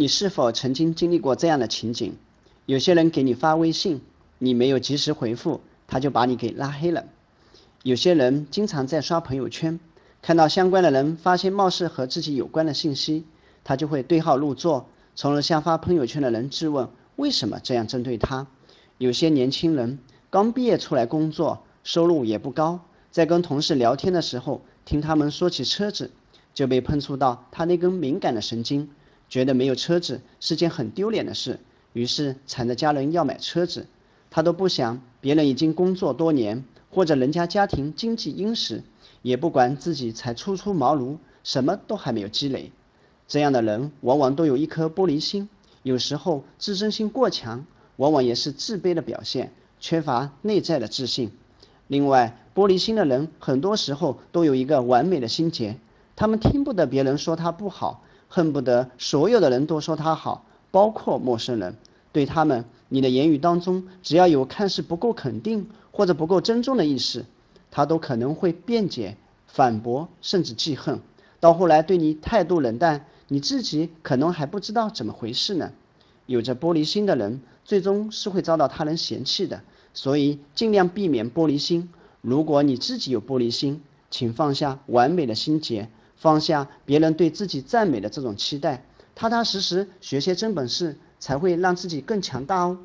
你是否曾经经历过这样的情景？有些人给你发微信，你没有及时回复，他就把你给拉黑了；有些人经常在刷朋友圈，看到相关的人发现貌似和自己有关的信息，他就会对号入座，从而向发朋友圈的人质问为什么这样针对他。有些年轻人刚毕业出来工作，收入也不高，在跟同事聊天的时候，听他们说起车子，就被碰触到他那根敏感的神经。觉得没有车子是件很丢脸的事，于是缠着家人要买车子。他都不想别人已经工作多年，或者人家家庭经济殷实，也不管自己才初出茅庐，什么都还没有积累。这样的人往往都有一颗玻璃心，有时候自尊心过强，往往也是自卑的表现，缺乏内在的自信。另外，玻璃心的人很多时候都有一个完美的心结，他们听不得别人说他不好。恨不得所有的人都说他好，包括陌生人。对他们，你的言语当中只要有看似不够肯定或者不够尊重的意思，他都可能会辩解、反驳，甚至记恨。到后来对你态度冷淡，你自己可能还不知道怎么回事呢。有着玻璃心的人，最终是会遭到他人嫌弃的。所以尽量避免玻璃心。如果你自己有玻璃心，请放下完美的心结。放下别人对自己赞美的这种期待，踏踏实实学些真本事，才会让自己更强大哦。